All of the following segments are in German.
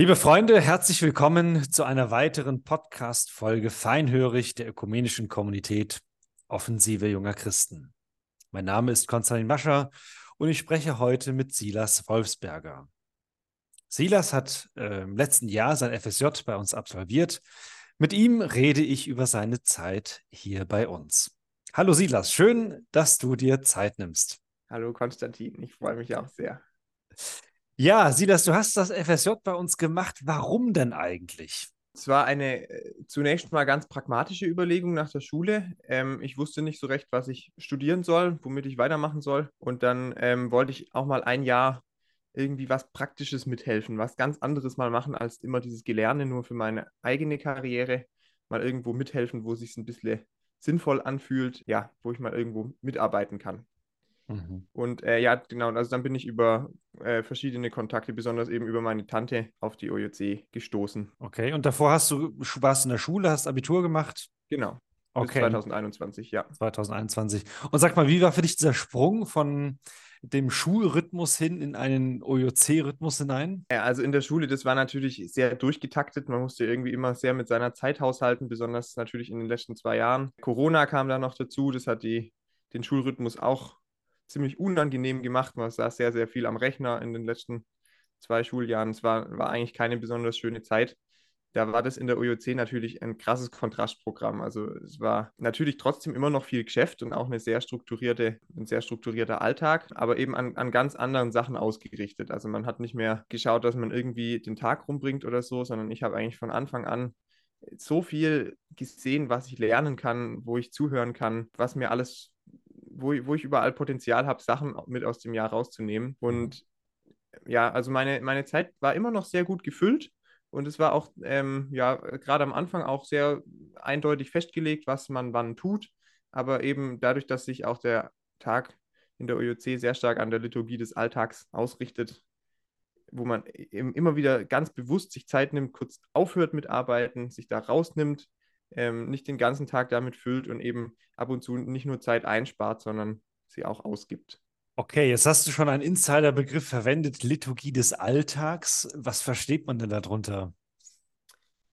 Liebe Freunde, herzlich willkommen zu einer weiteren Podcast-Folge Feinhörig der ökumenischen Kommunität Offensive junger Christen. Mein Name ist Konstantin Mascher und ich spreche heute mit Silas Wolfsberger. Silas hat äh, im letzten Jahr sein FSJ bei uns absolviert. Mit ihm rede ich über seine Zeit hier bei uns. Hallo Silas, schön, dass du dir Zeit nimmst. Hallo Konstantin, ich freue mich auch sehr. Ja, Silas, du hast das FSJ bei uns gemacht. Warum denn eigentlich? Es war eine äh, zunächst mal ganz pragmatische Überlegung nach der Schule. Ähm, ich wusste nicht so recht, was ich studieren soll, womit ich weitermachen soll. Und dann ähm, wollte ich auch mal ein Jahr irgendwie was Praktisches mithelfen, was ganz anderes mal machen als immer dieses Gelerne nur für meine eigene Karriere. Mal irgendwo mithelfen, wo es sich ein bisschen sinnvoll anfühlt, ja, wo ich mal irgendwo mitarbeiten kann. Mhm. Und äh, ja, genau, also dann bin ich über äh, verschiedene Kontakte, besonders eben über meine Tante, auf die OJC gestoßen. Okay, und davor hast du, warst in der Schule, hast Abitur gemacht? Genau. Okay. 2021, ja. 2021. Und sag mal, wie war für dich dieser Sprung von dem Schulrhythmus hin in einen OJC-Rhythmus hinein? Ja, also in der Schule, das war natürlich sehr durchgetaktet. Man musste irgendwie immer sehr mit seiner Zeit haushalten, besonders natürlich in den letzten zwei Jahren. Corona kam da noch dazu, das hat die, den Schulrhythmus auch ziemlich unangenehm gemacht. Man saß sehr, sehr viel am Rechner in den letzten zwei Schuljahren. Es war, war eigentlich keine besonders schöne Zeit. Da war das in der OJC natürlich ein krasses Kontrastprogramm. Also es war natürlich trotzdem immer noch viel Geschäft und auch eine sehr strukturierte, ein sehr strukturierter Alltag, aber eben an, an ganz anderen Sachen ausgerichtet. Also man hat nicht mehr geschaut, dass man irgendwie den Tag rumbringt oder so, sondern ich habe eigentlich von Anfang an so viel gesehen, was ich lernen kann, wo ich zuhören kann, was mir alles wo, wo ich überall Potenzial habe, Sachen mit aus dem Jahr rauszunehmen. Und ja, also meine, meine Zeit war immer noch sehr gut gefüllt. Und es war auch, ähm, ja, gerade am Anfang auch sehr eindeutig festgelegt, was man wann tut. Aber eben dadurch, dass sich auch der Tag in der OJC sehr stark an der Liturgie des Alltags ausrichtet, wo man immer wieder ganz bewusst sich Zeit nimmt, kurz aufhört mit Arbeiten, sich da rausnimmt, ähm, nicht den ganzen Tag damit füllt und eben ab und zu nicht nur Zeit einspart, sondern sie auch ausgibt. Okay, jetzt hast du schon einen Insiderbegriff verwendet, Liturgie des Alltags. Was versteht man denn darunter?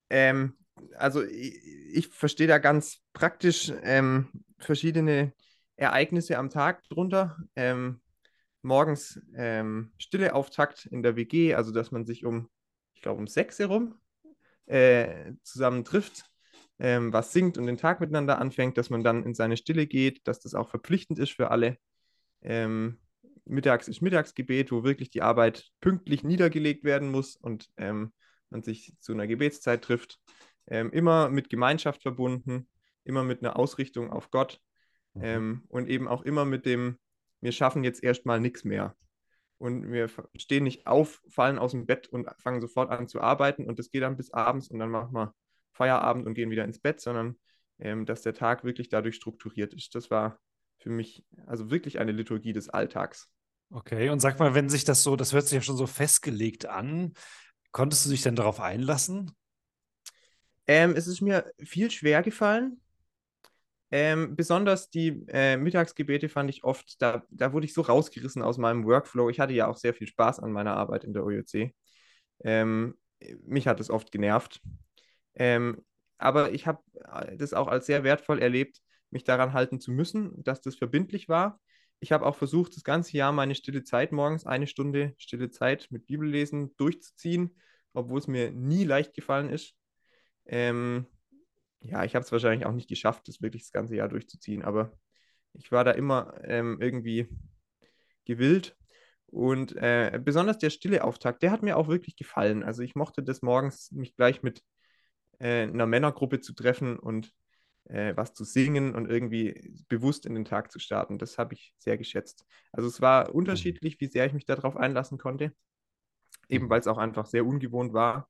Ähm, also ich, ich, verstehe da ganz praktisch ähm, verschiedene Ereignisse am Tag drunter. Ähm, morgens ähm, stille Auftakt in der WG, also dass man sich um, ich glaube, um sechs herum äh, zusammen trifft ähm, was singt und den Tag miteinander anfängt, dass man dann in seine Stille geht, dass das auch verpflichtend ist für alle. Ähm, mittags ist Mittagsgebet, wo wirklich die Arbeit pünktlich niedergelegt werden muss und ähm, man sich zu einer Gebetszeit trifft. Ähm, immer mit Gemeinschaft verbunden, immer mit einer Ausrichtung auf Gott mhm. ähm, und eben auch immer mit dem, wir schaffen jetzt erstmal nichts mehr. Und wir stehen nicht auf, fallen aus dem Bett und fangen sofort an zu arbeiten und das geht dann bis abends und dann machen wir Feierabend und gehen wieder ins Bett, sondern ähm, dass der Tag wirklich dadurch strukturiert ist. Das war für mich also wirklich eine Liturgie des Alltags. Okay, und sag mal, wenn sich das so, das hört sich ja schon so festgelegt an, konntest du dich denn darauf einlassen? Ähm, es ist mir viel schwer gefallen. Ähm, besonders die äh, Mittagsgebete fand ich oft, da, da wurde ich so rausgerissen aus meinem Workflow. Ich hatte ja auch sehr viel Spaß an meiner Arbeit in der OJC. Ähm, mich hat es oft genervt. Ähm, aber ich habe äh, das auch als sehr wertvoll erlebt, mich daran halten zu müssen, dass das verbindlich war. Ich habe auch versucht, das ganze Jahr meine stille Zeit morgens, eine Stunde stille Zeit mit Bibellesen durchzuziehen, obwohl es mir nie leicht gefallen ist. Ähm, ja, ich habe es wahrscheinlich auch nicht geschafft, das wirklich das ganze Jahr durchzuziehen, aber ich war da immer ähm, irgendwie gewillt. Und äh, besonders der stille Auftakt, der hat mir auch wirklich gefallen. Also ich mochte das morgens, mich gleich mit äh, einer Männergruppe zu treffen und äh, was zu singen und irgendwie bewusst in den Tag zu starten. Das habe ich sehr geschätzt. Also es war unterschiedlich, wie sehr ich mich darauf einlassen konnte, eben mhm. weil es auch einfach sehr ungewohnt war.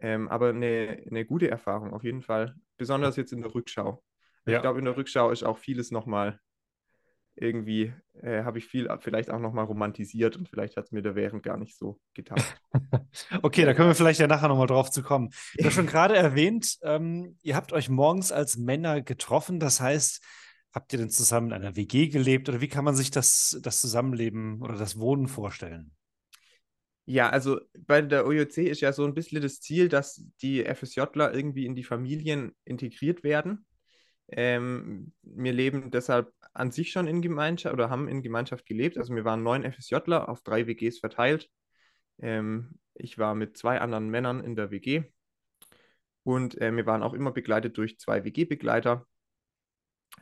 Ähm, aber eine, eine gute Erfahrung auf jeden Fall, besonders jetzt in der Rückschau. Ja. Ich glaube, in der Rückschau ist auch vieles nochmal irgendwie äh, habe ich viel vielleicht auch nochmal romantisiert und vielleicht hat es mir da während gar nicht so getan. okay, da können wir vielleicht ja nachher nochmal drauf zu kommen. Du hast schon gerade erwähnt, ähm, ihr habt euch morgens als Männer getroffen. Das heißt, habt ihr denn zusammen in einer WG gelebt oder wie kann man sich das, das Zusammenleben oder das Wohnen vorstellen? Ja, also bei der OJC ist ja so ein bisschen das Ziel, dass die FSJler irgendwie in die Familien integriert werden. Ähm, wir leben deshalb an sich schon in Gemeinschaft oder haben in Gemeinschaft gelebt. Also wir waren neun FSJler auf drei WGs verteilt. Ähm, ich war mit zwei anderen Männern in der WG und äh, wir waren auch immer begleitet durch zwei WG-Begleiter.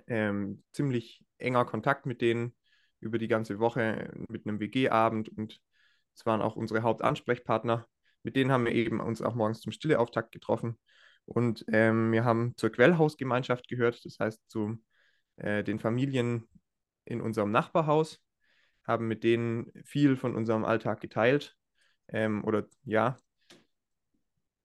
Ähm, ziemlich enger Kontakt mit denen über die ganze Woche mit einem WG-Abend und es waren auch unsere Hauptansprechpartner. Mit denen haben wir eben uns auch morgens zum Stilleauftakt getroffen. Und ähm, wir haben zur Quellhausgemeinschaft gehört, das heißt zu äh, den Familien in unserem Nachbarhaus, haben mit denen viel von unserem Alltag geteilt. Ähm, oder ja,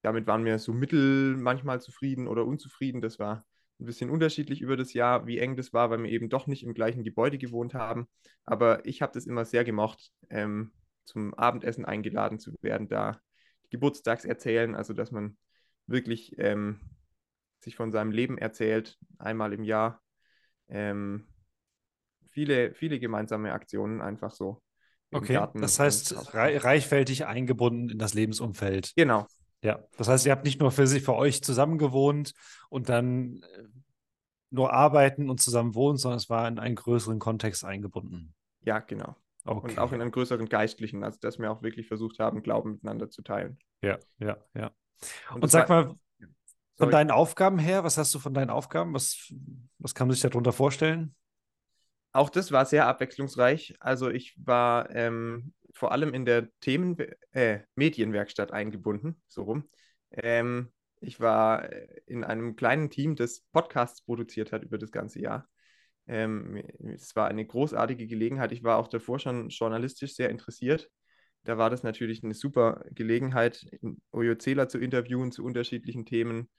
damit waren wir so mittel manchmal zufrieden oder unzufrieden. Das war ein bisschen unterschiedlich über das Jahr, wie eng das war, weil wir eben doch nicht im gleichen Gebäude gewohnt haben. Aber ich habe das immer sehr gemocht, ähm, zum Abendessen eingeladen zu werden, da Geburtstags erzählen, also dass man wirklich ähm, sich von seinem Leben erzählt, einmal im Jahr. Ähm, viele, viele gemeinsame Aktionen einfach so. Okay, das heißt reichfältig eingebunden in das Lebensumfeld. Genau. Ja, das heißt, ihr habt nicht nur für sich, für euch zusammen gewohnt und dann äh, nur arbeiten und zusammen wohnen, sondern es war in einen größeren Kontext eingebunden. Ja, genau. Okay. Und auch in einem größeren geistlichen, also dass wir auch wirklich versucht haben, Glauben miteinander zu teilen. Ja, ja, ja. Und, und sag mal, von deinen Aufgaben her, was hast du von deinen Aufgaben? Was, was kann man sich darunter vorstellen? Auch das war sehr abwechslungsreich. Also ich war ähm, vor allem in der Themen äh, Medienwerkstatt eingebunden, so rum. Ähm, ich war äh, in einem kleinen Team, das Podcasts produziert hat über das ganze Jahr. Ähm, es war eine großartige Gelegenheit. Ich war auch davor schon journalistisch sehr interessiert. Da war das natürlich eine super Gelegenheit, OJCler zu interviewen zu unterschiedlichen Themen,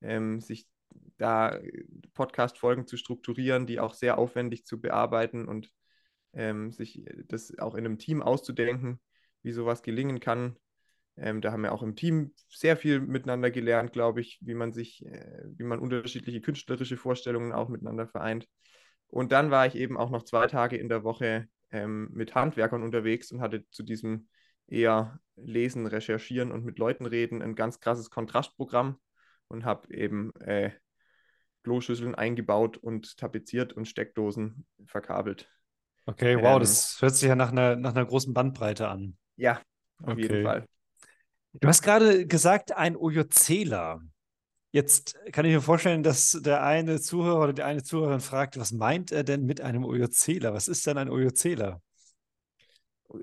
ähm, sich da Podcast-Folgen zu strukturieren, die auch sehr aufwendig zu bearbeiten und ähm, sich das auch in einem Team auszudenken, wie sowas gelingen kann. Ähm, da haben wir auch im Team sehr viel miteinander gelernt, glaube ich, wie man sich, äh, wie man unterschiedliche künstlerische Vorstellungen auch miteinander vereint. Und dann war ich eben auch noch zwei Tage in der Woche ähm, mit Handwerkern unterwegs und hatte zu diesem eher Lesen, Recherchieren und mit Leuten reden ein ganz krasses Kontrastprogramm und habe eben äh, Kloschüsseln eingebaut und tapeziert und Steckdosen verkabelt. Okay, wow, ähm, das hört sich ja nach einer, nach einer großen Bandbreite an. Ja, auf okay. jeden Fall. Du hast gerade gesagt, ein OJCler. Jetzt kann ich mir vorstellen, dass der eine Zuhörer oder die eine Zuhörerin fragt, was meint er denn mit einem OJCler? Was ist denn ein OJCler?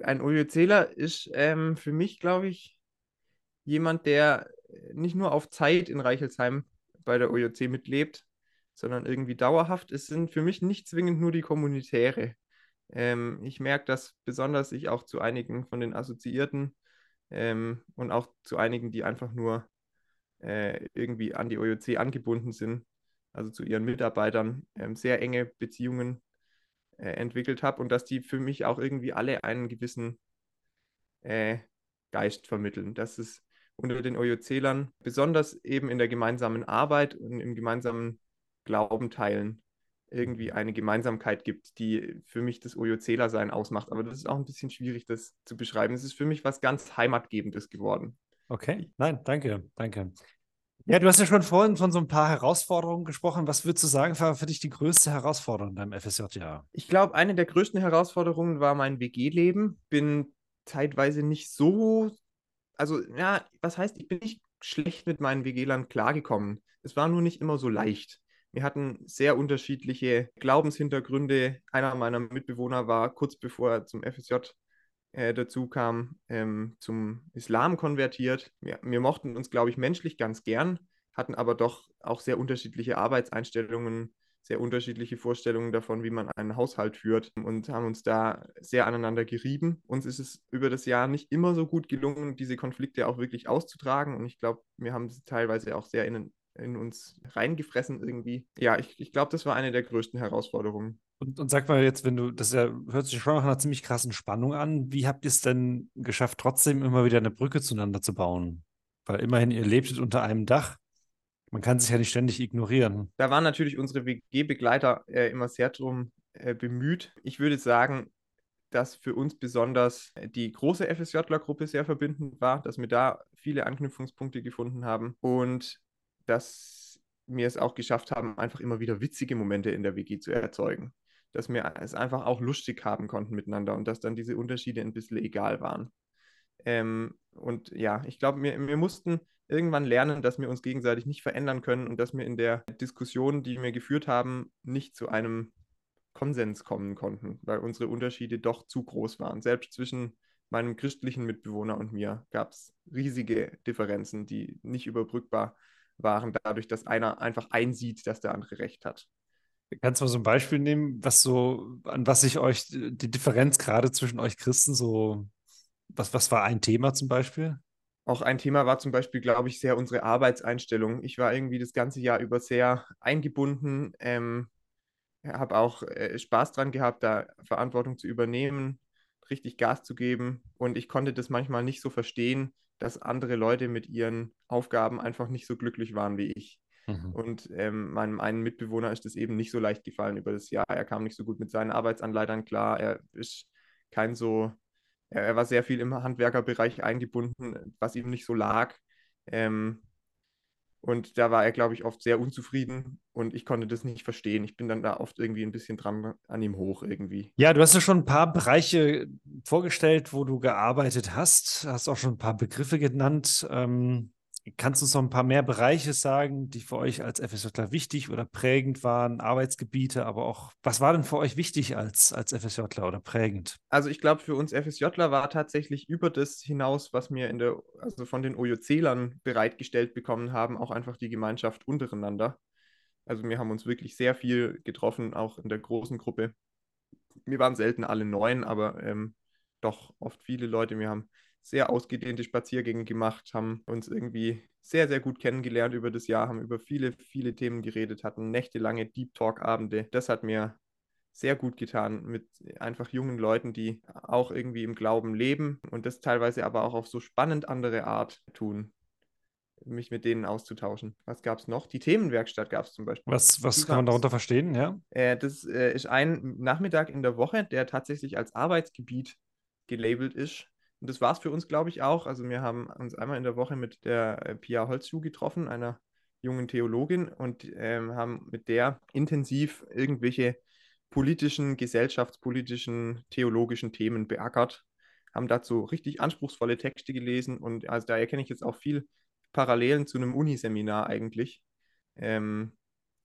Ein OJCler ist ähm, für mich, glaube ich, jemand, der nicht nur auf Zeit in Reichelsheim bei der OJC mitlebt, sondern irgendwie dauerhaft. Es sind für mich nicht zwingend nur die Kommunitäre. Ähm, ich merke, dass besonders ich auch zu einigen von den Assoziierten ähm, und auch zu einigen, die einfach nur äh, irgendwie an die OJC angebunden sind, also zu ihren Mitarbeitern, ähm, sehr enge Beziehungen äh, entwickelt habe und dass die für mich auch irgendwie alle einen gewissen äh, Geist vermitteln. Dass es unter den OJC-Lern besonders eben in der gemeinsamen Arbeit und im gemeinsamen Glauben teilen irgendwie eine Gemeinsamkeit gibt, die für mich das OJCler-Sein ausmacht. Aber das ist auch ein bisschen schwierig, das zu beschreiben. Es ist für mich was ganz Heimatgebendes geworden. Okay, nein, danke, danke. Ja, du hast ja schon vorhin von so ein paar Herausforderungen gesprochen. Was würdest du sagen, war für dich die größte Herausforderung in deinem FSJ-Jahr? Ich glaube, eine der größten Herausforderungen war mein WG-Leben. Bin zeitweise nicht so, also ja, was heißt, ich bin nicht schlecht mit meinen WG-Lern klargekommen. Es war nur nicht immer so leicht. Wir hatten sehr unterschiedliche Glaubenshintergründe. Einer meiner Mitbewohner war kurz bevor er zum FSJ äh, dazu kam, ähm, zum Islam konvertiert. Wir, wir mochten uns, glaube ich, menschlich ganz gern, hatten aber doch auch sehr unterschiedliche Arbeitseinstellungen, sehr unterschiedliche Vorstellungen davon, wie man einen Haushalt führt und haben uns da sehr aneinander gerieben. Uns ist es über das Jahr nicht immer so gut gelungen, diese Konflikte auch wirklich auszutragen und ich glaube, wir haben sie teilweise auch sehr in, in uns reingefressen irgendwie. Ja, ich, ich glaube, das war eine der größten Herausforderungen. Und, und sag mal jetzt, wenn du, das ja, hört sich schon nach einer ziemlich krassen Spannung an. Wie habt ihr es denn geschafft, trotzdem immer wieder eine Brücke zueinander zu bauen? Weil immerhin, ihr lebtet unter einem Dach. Man kann sich ja nicht ständig ignorieren. Da waren natürlich unsere WG-Begleiter äh, immer sehr drum äh, bemüht. Ich würde sagen, dass für uns besonders die große FSJler-Gruppe sehr verbindend war, dass wir da viele Anknüpfungspunkte gefunden haben und dass wir es auch geschafft haben, einfach immer wieder witzige Momente in der WG zu erzeugen. Dass wir es einfach auch lustig haben konnten miteinander und dass dann diese Unterschiede ein bisschen egal waren. Ähm, und ja, ich glaube, wir, wir mussten irgendwann lernen, dass wir uns gegenseitig nicht verändern können und dass wir in der Diskussion, die wir geführt haben, nicht zu einem Konsens kommen konnten, weil unsere Unterschiede doch zu groß waren. Selbst zwischen meinem christlichen Mitbewohner und mir gab es riesige Differenzen, die nicht überbrückbar waren, dadurch, dass einer einfach einsieht, dass der andere recht hat. Kannst du mal so ein Beispiel nehmen, was so, an was sich euch die Differenz gerade zwischen euch Christen so, was, was war ein Thema zum Beispiel? Auch ein Thema war zum Beispiel, glaube ich, sehr unsere Arbeitseinstellung. Ich war irgendwie das ganze Jahr über sehr eingebunden, ähm, habe auch äh, Spaß dran gehabt, da Verantwortung zu übernehmen, richtig Gas zu geben. Und ich konnte das manchmal nicht so verstehen, dass andere Leute mit ihren Aufgaben einfach nicht so glücklich waren wie ich. Mhm. Und ähm, meinem einen Mitbewohner ist das eben nicht so leicht gefallen über das Jahr. Er kam nicht so gut mit seinen Arbeitsanleitern klar. Er ist kein so, er, er war sehr viel im Handwerkerbereich eingebunden, was ihm nicht so lag. Ähm, und da war er, glaube ich, oft sehr unzufrieden und ich konnte das nicht verstehen. Ich bin dann da oft irgendwie ein bisschen dran an ihm hoch irgendwie. Ja, du hast ja schon ein paar Bereiche vorgestellt, wo du gearbeitet hast. Hast auch schon ein paar Begriffe genannt. Ähm, Kannst du uns noch ein paar mehr Bereiche sagen, die für euch als FSJler wichtig oder prägend waren, Arbeitsgebiete, aber auch, was war denn für euch wichtig als, als FSJler oder prägend? Also ich glaube, für uns FSJler war tatsächlich über das hinaus, was wir in der, also von den OJC-Lern bereitgestellt bekommen haben, auch einfach die Gemeinschaft untereinander. Also wir haben uns wirklich sehr viel getroffen, auch in der großen Gruppe. Wir waren selten alle neun, aber ähm, doch oft viele Leute. Wir haben sehr ausgedehnte Spaziergänge gemacht, haben uns irgendwie sehr, sehr gut kennengelernt über das Jahr, haben über viele, viele Themen geredet, hatten nächtelange Deep Talk-Abende. Das hat mir sehr gut getan mit einfach jungen Leuten, die auch irgendwie im Glauben leben und das teilweise aber auch auf so spannend andere Art tun mich mit denen auszutauschen. Was gab es noch? Die Themenwerkstatt gab es zum Beispiel. Was, was kann man darunter verstehen, ja? Äh, das äh, ist ein Nachmittag in der Woche, der tatsächlich als Arbeitsgebiet gelabelt ist. Und das war es für uns, glaube ich, auch. Also wir haben uns einmal in der Woche mit der äh, Pia Holzschuh getroffen, einer jungen Theologin, und ähm, haben mit der intensiv irgendwelche politischen, gesellschaftspolitischen, theologischen Themen beackert, haben dazu richtig anspruchsvolle Texte gelesen und also da erkenne ich jetzt auch viel Parallelen zu einem Uniseminar eigentlich. Ähm,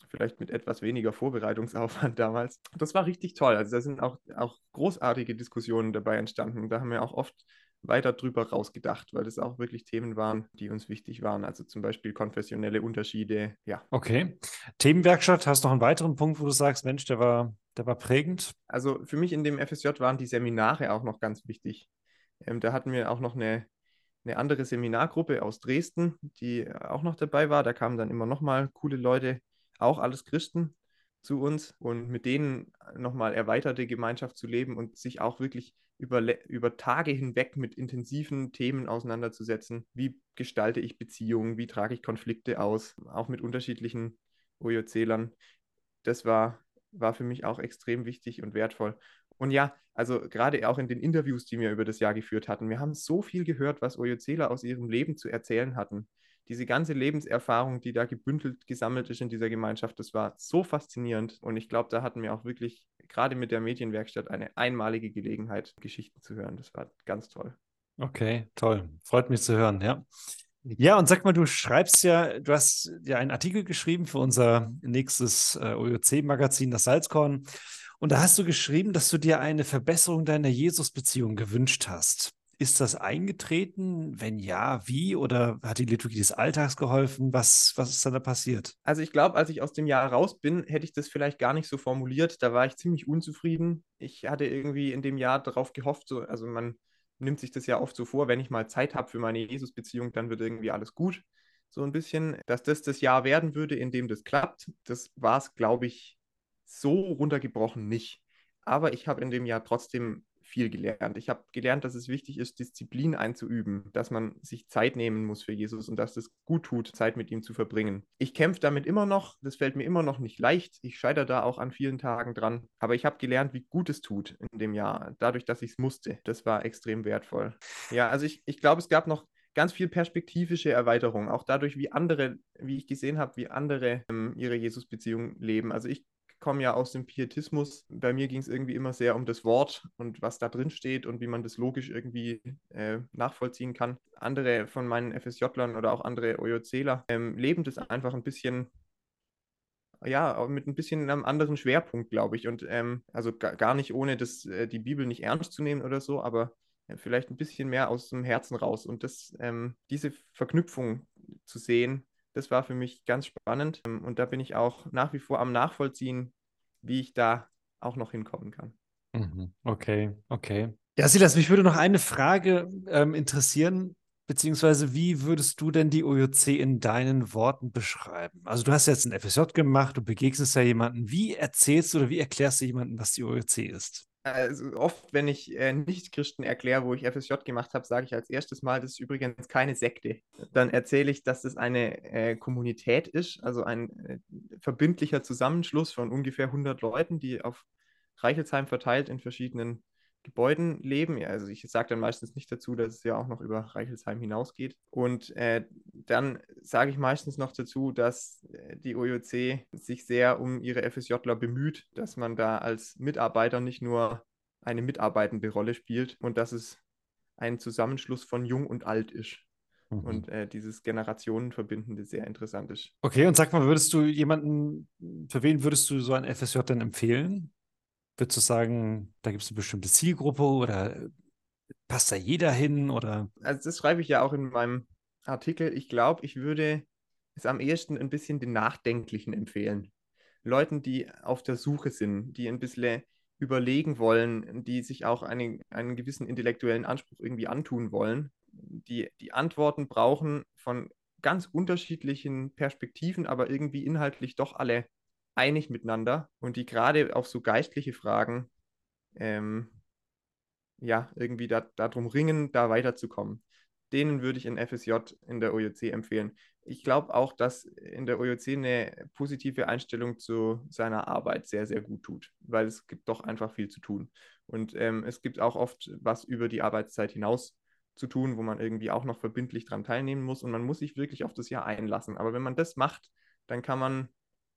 vielleicht mit etwas weniger Vorbereitungsaufwand damals. Das war richtig toll. Also da sind auch, auch großartige Diskussionen dabei entstanden. Da haben wir auch oft weiter drüber rausgedacht, weil das auch wirklich Themen waren, die uns wichtig waren. Also zum Beispiel konfessionelle Unterschiede, ja. Okay. Themenwerkstatt, hast du noch einen weiteren Punkt, wo du sagst, Mensch, der war, der war prägend? Also für mich in dem FSJ waren die Seminare auch noch ganz wichtig. Ähm, da hatten wir auch noch eine, eine andere Seminargruppe aus Dresden, die auch noch dabei war. Da kamen dann immer noch mal coole Leute, auch alles Christen zu uns und mit denen nochmal erweiterte Gemeinschaft zu leben und sich auch wirklich über, über Tage hinweg mit intensiven Themen auseinanderzusetzen. Wie gestalte ich Beziehungen? Wie trage ich Konflikte aus? Auch mit unterschiedlichen OJC-Lern. Das war, war für mich auch extrem wichtig und wertvoll. Und ja, also gerade auch in den Interviews, die wir über das Jahr geführt hatten, wir haben so viel gehört, was OJCler aus ihrem Leben zu erzählen hatten. Diese ganze Lebenserfahrung, die da gebündelt gesammelt ist in dieser Gemeinschaft, das war so faszinierend. Und ich glaube, da hatten wir auch wirklich gerade mit der Medienwerkstatt eine einmalige Gelegenheit, Geschichten zu hören. Das war ganz toll. Okay, toll. Freut mich zu hören, ja. Ja, und sag mal, du schreibst ja, du hast ja einen Artikel geschrieben für unser nächstes äh, OJC-Magazin, das Salzkorn. Und da hast du geschrieben, dass du dir eine Verbesserung deiner Jesus-Beziehung gewünscht hast. Ist das eingetreten? Wenn ja, wie? Oder hat die Liturgie des Alltags geholfen? Was, was ist dann da passiert? Also ich glaube, als ich aus dem Jahr raus bin, hätte ich das vielleicht gar nicht so formuliert. Da war ich ziemlich unzufrieden. Ich hatte irgendwie in dem Jahr darauf gehofft, so, also man nimmt sich das ja oft so vor, wenn ich mal Zeit habe für meine Jesus-Beziehung, dann wird irgendwie alles gut. So ein bisschen, dass das das Jahr werden würde, in dem das klappt. Das war es, glaube ich, so runtergebrochen nicht. Aber ich habe in dem Jahr trotzdem viel gelernt. Ich habe gelernt, dass es wichtig ist, Disziplin einzuüben, dass man sich Zeit nehmen muss für Jesus und dass es gut tut, Zeit mit ihm zu verbringen. Ich kämpfe damit immer noch, das fällt mir immer noch nicht leicht. Ich scheitere da auch an vielen Tagen dran, aber ich habe gelernt, wie gut es tut in dem Jahr, dadurch, dass ich es musste. Das war extrem wertvoll. Ja, also ich, ich glaube, es gab noch ganz viel perspektivische Erweiterung, auch dadurch, wie andere, wie ich gesehen habe, wie andere ähm, ihre Jesus-Beziehung leben. Also ich komme ja aus dem Pietismus. Bei mir ging es irgendwie immer sehr um das Wort und was da drin steht und wie man das logisch irgendwie äh, nachvollziehen kann. Andere von meinen FSJlern oder auch andere OJCler ähm, leben das einfach ein bisschen ja, mit ein bisschen einem anderen Schwerpunkt, glaube ich. Und ähm, also gar nicht ohne das, äh, die Bibel nicht ernst zu nehmen oder so, aber äh, vielleicht ein bisschen mehr aus dem Herzen raus. Und das, ähm, diese Verknüpfung zu sehen, das war für mich ganz spannend. Ähm, und da bin ich auch nach wie vor am Nachvollziehen, wie ich da auch noch hinkommen kann. Mhm. Okay, okay. Ja, Silas, mich würde noch eine Frage ähm, interessieren, beziehungsweise wie würdest du denn die OJC in deinen Worten beschreiben? Also du hast jetzt ein FSJ gemacht, du begegnest ja jemanden. Wie erzählst du oder wie erklärst du jemandem, was die OJC ist? Also oft, wenn ich äh, Nicht-Christen erkläre, wo ich FSJ gemacht habe, sage ich als erstes Mal, das ist übrigens keine Sekte. Dann erzähle ich, dass das eine äh, Kommunität ist, also ein äh, verbindlicher Zusammenschluss von ungefähr 100 Leuten, die auf Reichelsheim verteilt in verschiedenen Gebäuden leben. Also ich sage dann meistens nicht dazu, dass es ja auch noch über Reichelsheim hinausgeht. Und äh, dann sage ich meistens noch dazu, dass äh, die OJC sich sehr um ihre FSJler bemüht, dass man da als Mitarbeiter nicht nur eine mitarbeitende Rolle spielt und dass es ein Zusammenschluss von Jung und Alt ist. Mhm. Und äh, dieses Generationenverbindende sehr interessant ist. Okay, und sag mal, würdest du jemanden, für wen würdest du so ein FSJ denn empfehlen? Würdest du sagen, da gibt es eine bestimmte Zielgruppe oder passt da jeder hin? Oder? Also das schreibe ich ja auch in meinem Artikel. Ich glaube, ich würde es am ehesten ein bisschen den Nachdenklichen empfehlen. Leuten, die auf der Suche sind, die ein bisschen überlegen wollen, die sich auch einen, einen gewissen intellektuellen Anspruch irgendwie antun wollen, die die Antworten brauchen von ganz unterschiedlichen Perspektiven, aber irgendwie inhaltlich doch alle einig miteinander und die gerade auf so geistliche Fragen ähm, ja irgendwie da, darum ringen, da weiterzukommen. Denen würde ich in FSJ in der OJC empfehlen. Ich glaube auch, dass in der OJC eine positive Einstellung zu seiner Arbeit sehr, sehr gut tut, weil es gibt doch einfach viel zu tun. Und ähm, es gibt auch oft was über die Arbeitszeit hinaus zu tun, wo man irgendwie auch noch verbindlich daran teilnehmen muss und man muss sich wirklich auf das Jahr einlassen. Aber wenn man das macht, dann kann man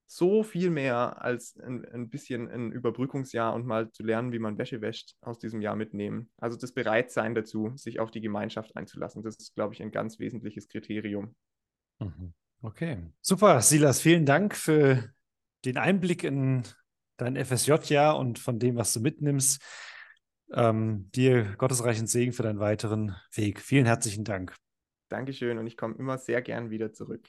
so viel mehr als ein, ein bisschen ein Überbrückungsjahr und mal zu lernen, wie man Wäsche wäscht, aus diesem Jahr mitnehmen. Also das Bereitsein dazu, sich auf die Gemeinschaft einzulassen, das ist, glaube ich, ein ganz wesentliches Kriterium. Mhm. Okay, super, Silas, vielen Dank für den Einblick in dein FSJ-Jahr und von dem, was du mitnimmst. Ähm, dir gottesreichen Segen für deinen weiteren Weg. Vielen herzlichen Dank. Dankeschön und ich komme immer sehr gern wieder zurück.